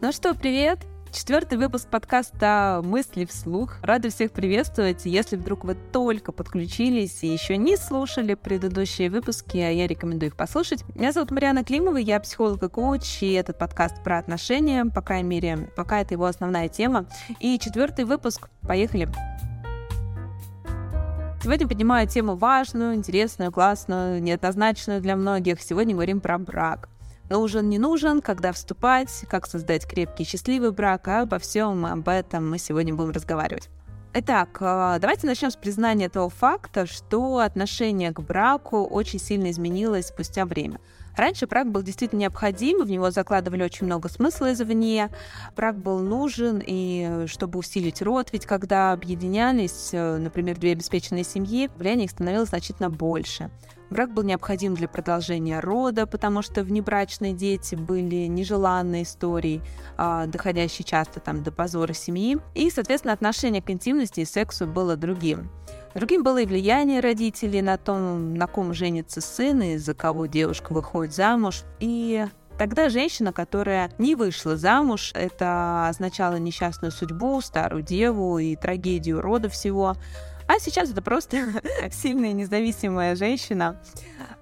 Ну что, привет! Четвертый выпуск подкаста «Мысли вслух». Рада всех приветствовать. Если вдруг вы только подключились и еще не слушали предыдущие выпуски, я рекомендую их послушать. Меня зовут Марьяна Климова, я психолог и коуч, и этот подкаст про отношения, по крайней мере, пока это его основная тема. И четвертый выпуск. Поехали! Сегодня поднимаю тему важную, интересную, классную, неоднозначную для многих. Сегодня говорим про брак нужен, не нужен, когда вступать, как создать крепкий, счастливый брак, а обо всем об этом мы сегодня будем разговаривать. Итак, э, давайте начнем с признания того факта, что отношение к браку очень сильно изменилось спустя время. Раньше брак был действительно необходим, в него закладывали очень много смысла извне. Брак был нужен, и чтобы усилить род, ведь когда объединялись, э, например, две обеспеченные семьи, влияние их становилось значительно больше. Брак был необходим для продолжения рода, потому что внебрачные дети были нежеланной историей, а, доходящей часто там, до позора семьи. И, соответственно, отношение к интимности и сексу было другим. Другим было и влияние родителей на то, на ком женится сын и за кого девушка выходит замуж. И Тогда женщина, которая не вышла замуж, это означало несчастную судьбу, старую деву и трагедию рода всего. А сейчас это просто сильная независимая женщина.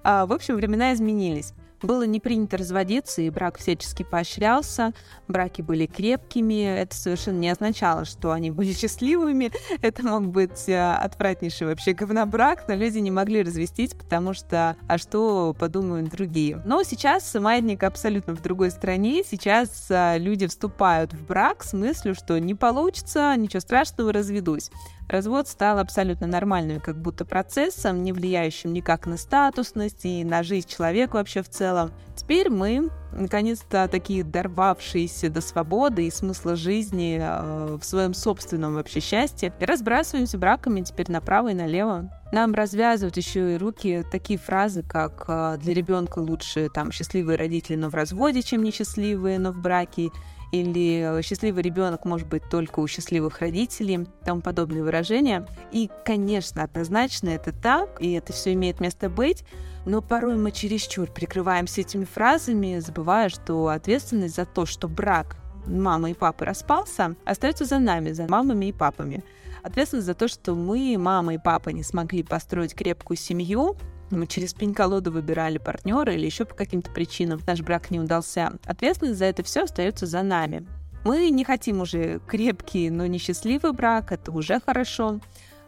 А, в общем, времена изменились. Было не принято разводиться, и брак всячески поощрялся. Браки были крепкими. Это совершенно не означало, что они были счастливыми. Это мог быть э, отвратнейший вообще говнобрак, но люди не могли развестись, потому что а что подумают другие. Но сейчас маятник абсолютно в другой стране. Сейчас э, люди вступают в брак с мыслью, что не получится, ничего страшного, разведусь. Развод стал абсолютно нормальным, как будто процессом, не влияющим никак на статусность и на жизнь человека вообще в целом. Теперь мы, наконец-то, такие дорвавшиеся до свободы и смысла жизни э, в своем собственном вообще счастье, разбрасываемся браками теперь направо и налево. Нам развязывают еще и руки такие фразы, как э, «для ребенка лучше там счастливые родители, но в разводе, чем несчастливые, но в браке», или счастливый ребенок может быть только у счастливых родителей, тому подобные выражения. И, конечно, однозначно это так, и это все имеет место быть, но порой мы чересчур прикрываемся этими фразами, забывая, что ответственность за то, что брак мамы и папы распался, остается за нами, за мамами и папами. Ответственность за то, что мы, мама и папа, не смогли построить крепкую семью, мы через пень-колоду выбирали партнера или еще по каким-то причинам наш брак не удался. Ответственность за это все остается за нами. Мы не хотим уже крепкий, но несчастливый брак, это уже хорошо.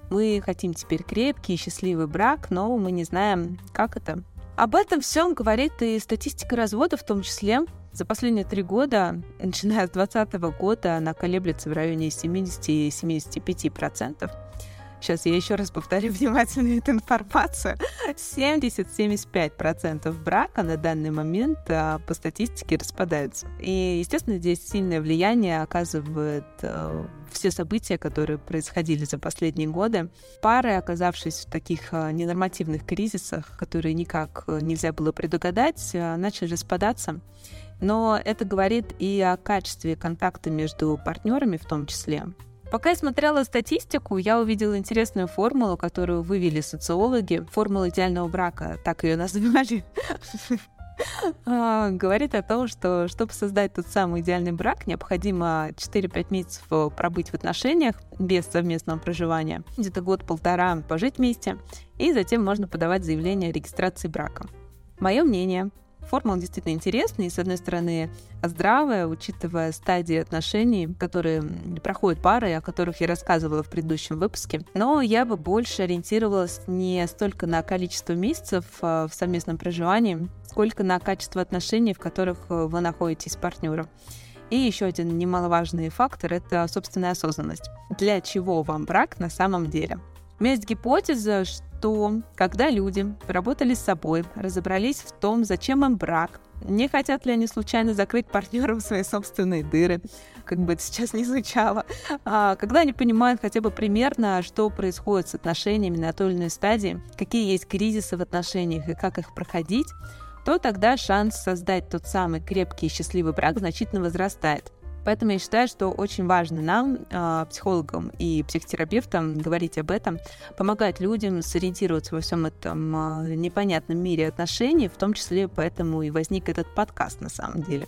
Мы хотим теперь крепкий и счастливый брак, но мы не знаем, как это. Об этом всем говорит и статистика развода в том числе. За последние три года, начиная с 2020 года, она колеблется в районе 70-75%. Сейчас я еще раз повторю внимательно эту информацию. 70-75% брака на данный момент а, по статистике распадаются. И, естественно, здесь сильное влияние оказывает а, все события, которые происходили за последние годы. Пары, оказавшись в таких а, ненормативных кризисах, которые никак нельзя было предугадать, начали распадаться. Но это говорит и о качестве контакта между партнерами в том числе. Пока я смотрела статистику, я увидела интересную формулу, которую вывели социологи. Формула идеального брака, так ее назвали. А, говорит о том, что чтобы создать тот самый идеальный брак, необходимо 4-5 месяцев пробыть в отношениях без совместного проживания, где-то год-полтора пожить вместе, и затем можно подавать заявление о регистрации брака. Мое мнение, Формула действительно интересная и, с одной стороны, здравая, учитывая стадии отношений, которые проходят пары, о которых я рассказывала в предыдущем выпуске. Но я бы больше ориентировалась не столько на количество месяцев а, в совместном проживании, сколько на качество отношений, в которых э, вы находитесь с партнером. И еще один немаловажный фактор — это собственная осознанность. Для чего вам брак на самом деле? У меня есть гипотеза, что то, когда люди поработали с собой, разобрались в том, зачем им брак, не хотят ли они случайно закрыть партнерам свои собственные дыры, как бы это сейчас не звучало, а когда они понимают хотя бы примерно, что происходит с отношениями на той или иной стадии, какие есть кризисы в отношениях и как их проходить, то тогда шанс создать тот самый крепкий и счастливый брак значительно возрастает. Поэтому я считаю, что очень важно нам, а, психологам и психотерапевтам, говорить об этом, помогать людям сориентироваться во всем этом а, непонятном мире отношений, в том числе поэтому и возник этот подкаст на самом деле.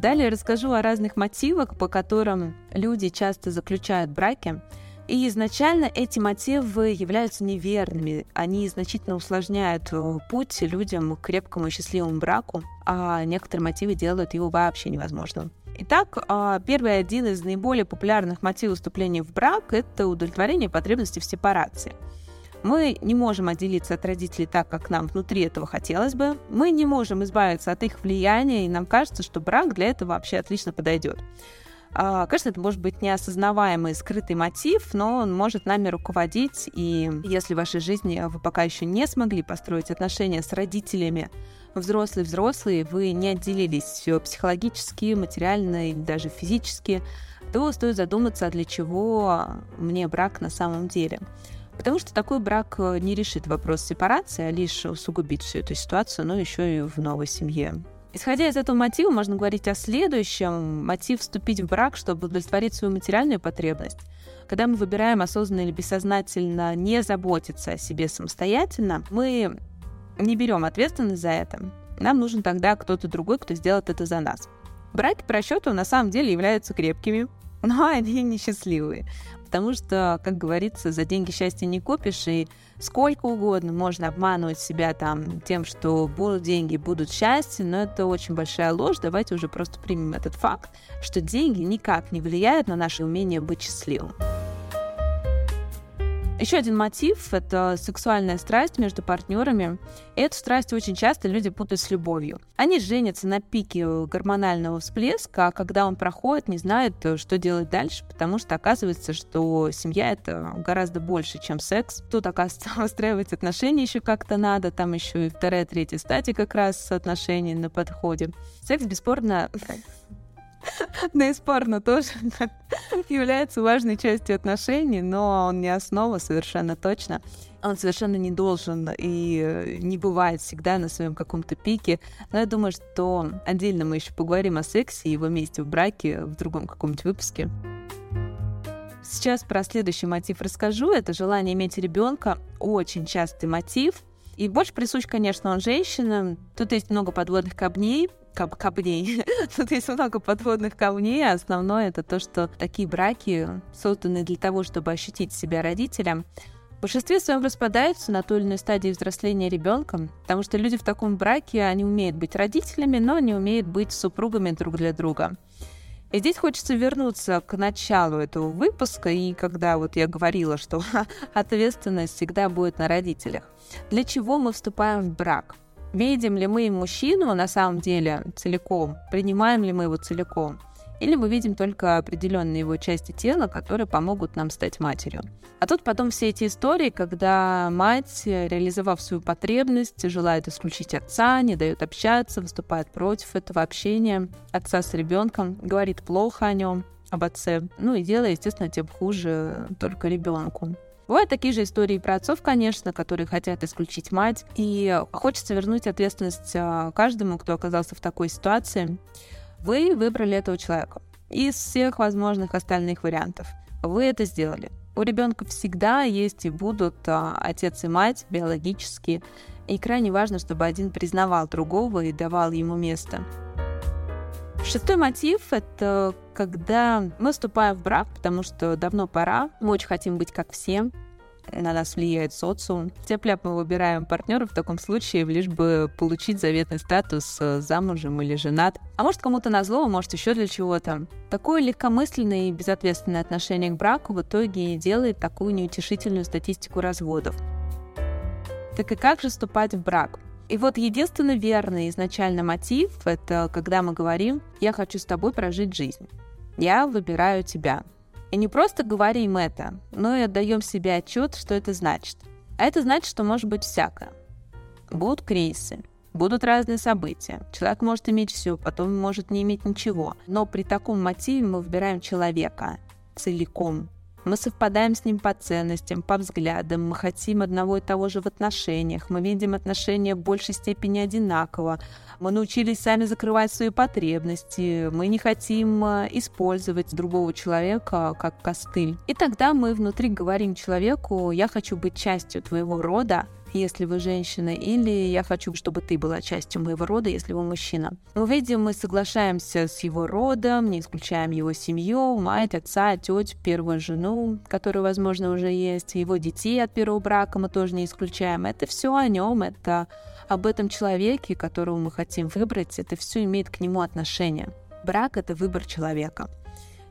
Далее расскажу о разных мотивах, по которым люди часто заключают браки. И изначально эти мотивы являются неверными. Они значительно усложняют э, путь людям к крепкому и счастливому браку, а некоторые мотивы делают его вообще невозможным. Итак, а, первый один из наиболее популярных мотивов вступления в брак – это удовлетворение потребностей в сепарации. Мы не можем отделиться от родителей так, как нам внутри этого хотелось бы. Мы не можем избавиться от их влияния, и нам кажется, что брак для этого вообще отлично подойдет. А, конечно, это может быть неосознаваемый скрытый мотив, но он может нами руководить. И если в вашей жизни вы пока еще не смогли построить отношения с родителями, взрослые-взрослые, вы не отделились психологически, материально или даже физически, то стоит задуматься, для чего мне брак на самом деле. Потому что такой брак не решит вопрос сепарации, а лишь усугубит всю эту ситуацию, но еще и в новой семье. Исходя из этого мотива, можно говорить о следующем. Мотив вступить в брак, чтобы удовлетворить свою материальную потребность. Когда мы выбираем осознанно или бессознательно не заботиться о себе самостоятельно, мы не берем ответственность за это. Нам нужен тогда кто-то другой, кто сделает это за нас. Браки по расчету на самом деле являются крепкими, но они несчастливые потому что, как говорится, за деньги счастья не купишь, и сколько угодно можно обманывать себя там тем, что будут деньги, будут счастье, но это очень большая ложь. Давайте уже просто примем этот факт, что деньги никак не влияют на наше умение быть счастливым. Еще один мотив — это сексуальная страсть между партнерами. И эту страсть очень часто люди путают с любовью. Они женятся на пике гормонального всплеска, а когда он проходит, не знают, что делать дальше, потому что оказывается, что семья — это гораздо больше, чем секс. Тут, оказывается, выстраивать отношения еще как-то надо, там еще и вторая, третья стадия как раз отношений на подходе. Секс, бесспорно, наиспорно тоже является важной частью отношений, но он не основа совершенно точно. Он совершенно не должен и э, не бывает всегда на своем каком-то пике. Но я думаю, что отдельно мы еще поговорим о сексе и его месте в браке в другом каком-нибудь выпуске. Сейчас про следующий мотив расскажу. Это желание иметь ребенка. Очень частый мотив. И больше присущ, конечно, он женщинам. Тут есть много подводных камней, кап камней. Тут есть много подводных камней. А основное это то, что такие браки созданы для того, чтобы ощутить себя родителям. В большинстве своем распадаются на той или иной стадии взросления ребенка, потому что люди в таком браке, они умеют быть родителями, но не умеют быть супругами друг для друга. И здесь хочется вернуться к началу этого выпуска, и когда вот я говорила, что ответственность всегда будет на родителях. Для чего мы вступаем в брак? Видим ли мы мужчину на самом деле целиком? Принимаем ли мы его целиком? Или мы видим только определенные его части тела, которые помогут нам стать матерью? А тут потом все эти истории, когда мать, реализовав свою потребность, желает исключить отца, не дает общаться, выступает против этого общения отца с ребенком, говорит плохо о нем, об отце. Ну и дело, естественно, тем хуже только ребенку. Бывают такие же истории про отцов, конечно, которые хотят исключить мать. И хочется вернуть ответственность а, каждому, кто оказался в такой ситуации. Вы выбрали этого человека из всех возможных остальных вариантов. Вы это сделали. У ребенка всегда есть и будут а, отец и мать биологические. И крайне важно, чтобы один признавал другого и давал ему место. Шестой мотив — это когда мы вступаем в брак, потому что давно пора, мы очень хотим быть как все, на нас влияет социум. Тепляп мы выбираем партнера в таком случае, лишь бы получить заветный статус э, замужем или женат. А может кому-то на зло, может еще для чего-то. Такое легкомысленное и безответственное отношение к браку в итоге делает такую неутешительную статистику разводов. Так и как же вступать в брак? И вот единственный верный изначально мотив — это когда мы говорим «я хочу с тобой прожить жизнь». «Я выбираю тебя». И не просто говорим это, но и отдаем себе отчет, что это значит. А это значит, что может быть всякое. Будут кризисы, будут разные события. Человек может иметь все, потом может не иметь ничего. Но при таком мотиве мы выбираем человека целиком, мы совпадаем с ним по ценностям, по взглядам, мы хотим одного и того же в отношениях, мы видим отношения в большей степени одинаково, мы научились сами закрывать свои потребности, мы не хотим э, использовать другого человека как костыль. И тогда мы внутри говорим человеку, я хочу быть частью твоего рода, если вы женщина, или я хочу, чтобы ты была частью моего рода, если вы мужчина. Мы видим, мы соглашаемся с его родом, не исключаем его семью, мать, отца, тетю, первую жену, которая, возможно, уже есть, его детей от первого брака мы тоже не исключаем. Это все о нем, это об этом человеке, которого мы хотим выбрать, это все имеет к нему отношение. Брак — это выбор человека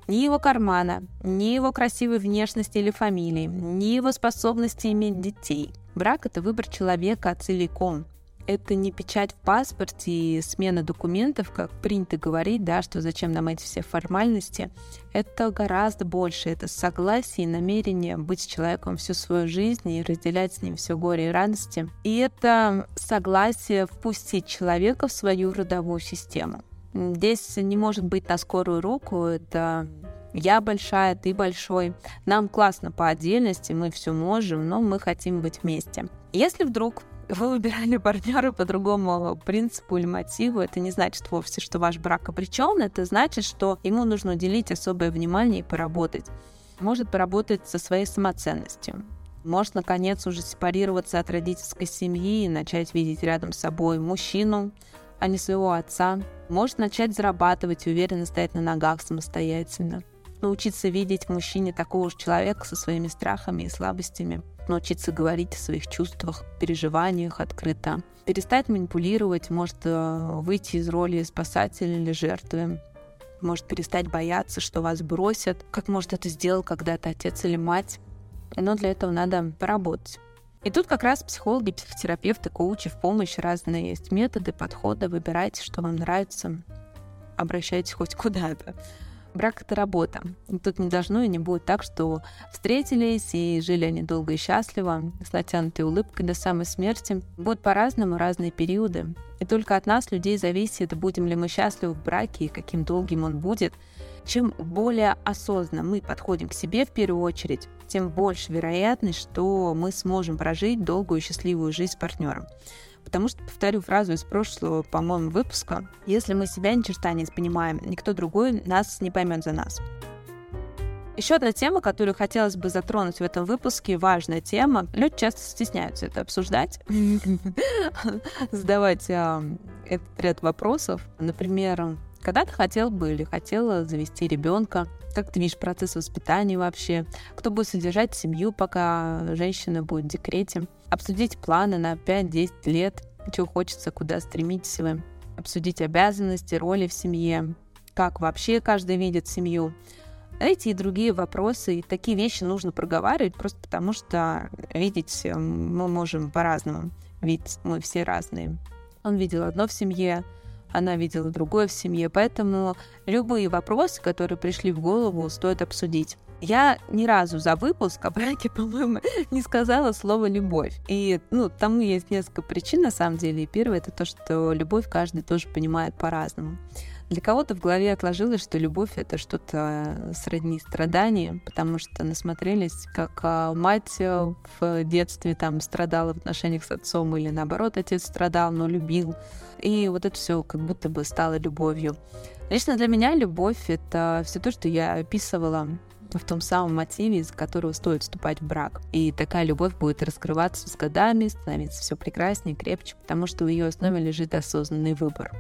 ни его кармана, ни его красивой внешности или фамилии, ни его способности иметь детей. Брак — это выбор человека целиком. Это не печать в паспорте и смена документов, как принято говорить, да, что зачем нам эти все формальности. Это гораздо больше. Это согласие и намерение быть с человеком всю свою жизнь и разделять с ним все горе и радости. И это согласие впустить человека в свою родовую систему. Здесь не может быть на скорую руку, это я большая, ты большой. Нам классно по отдельности, мы все можем, но мы хотим быть вместе. Если вдруг вы выбирали партнера по другому принципу или мотиву, это не значит вовсе, что ваш брак обречен, это значит, что ему нужно уделить особое внимание и поработать. Может поработать со своей самоценностью. Может, наконец, уже сепарироваться от родительской семьи и начать видеть рядом с собой мужчину, а не своего отца. Может начать зарабатывать и уверенно стоять на ногах самостоятельно. Научиться видеть в мужчине такого же человека со своими страхами и слабостями. Научиться говорить о своих чувствах, переживаниях открыто. Перестать манипулировать, может э, выйти из роли спасателя или жертвы. Может перестать бояться, что вас бросят, как может это сделал когда-то отец или мать. Но для этого надо поработать. И тут как раз психологи, психотерапевты, коучи в помощь разные есть методы, подходы. Выбирайте, что вам нравится. Обращайтесь хоть куда-то. Брак — это работа. И тут не должно и не будет так, что встретились и жили они долго и счастливо, с натянутой улыбкой до самой смерти. Будут по-разному разные периоды. И только от нас, людей, зависит, будем ли мы счастливы в браке и каким долгим он будет. Чем более осознанно мы подходим к себе в первую очередь, тем больше вероятность, что мы сможем прожить долгую и счастливую жизнь с партнером. Потому что, повторю фразу из прошлого, по-моему, выпуска, если мы себя ни черта не понимаем, никто другой нас не поймет за нас. Еще одна тема, которую хотелось бы затронуть в этом выпуске, важная тема. Люди часто стесняются это обсуждать, задавать а, этот ряд вопросов. Например, когда ты хотел бы или хотела завести ребенка, как ты видишь процесс воспитания вообще, кто будет содержать семью, пока женщина будет в декрете, обсудить планы на 5-10 лет, чего хочется, куда стремитесь вы, обсудить обязанности, роли в семье, как вообще каждый видит семью. Эти и другие вопросы, и такие вещи нужно проговаривать, просто потому что видеть мы можем по-разному, ведь мы все разные. Он видел одно в семье, она видела другое в семье, поэтому любые вопросы, которые пришли в голову, стоит обсудить. Я ни разу за выпуск о браке, по-моему, не сказала слово «любовь». И, ну, тому есть несколько причин, на самом деле. И первое — это то, что любовь каждый тоже понимает по-разному. Для кого-то в голове отложилось, что любовь — это что-то сродни страданию, потому что насмотрелись, как а, мать э, в детстве там страдала в отношениях с отцом, или наоборот, отец страдал, но любил. И вот это все как будто бы стало любовью. Лично для меня любовь — это все то, что я описывала в том самом мотиве, из которого стоит вступать в брак. И такая любовь будет раскрываться с годами, становиться все прекраснее, крепче, потому что в ее основе лежит осознанный выбор.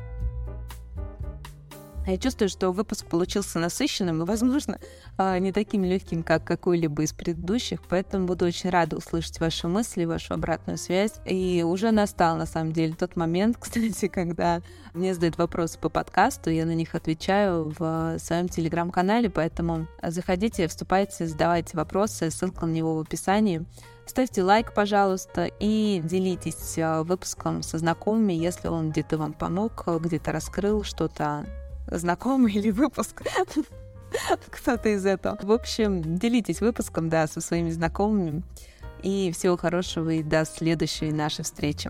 Я чувствую, что выпуск получился насыщенным и, возможно, а, не таким легким, как какой-либо из предыдущих, поэтому буду очень рада услышать ваши мысли, вашу обратную связь. И уже настал, на самом деле, тот момент, кстати, когда мне задают вопросы по подкасту, я на них отвечаю в своем телеграм-канале, поэтому заходите, вступайте, задавайте вопросы, ссылка на него в описании. Ставьте лайк, пожалуйста, и делитесь а, выпуском со знакомыми, если он где-то вам помог, где-то раскрыл что-то знакомый или выпуск. Кто-то из этого. В общем, делитесь выпуском, да, со своими знакомыми. И всего хорошего и до следующей нашей встречи.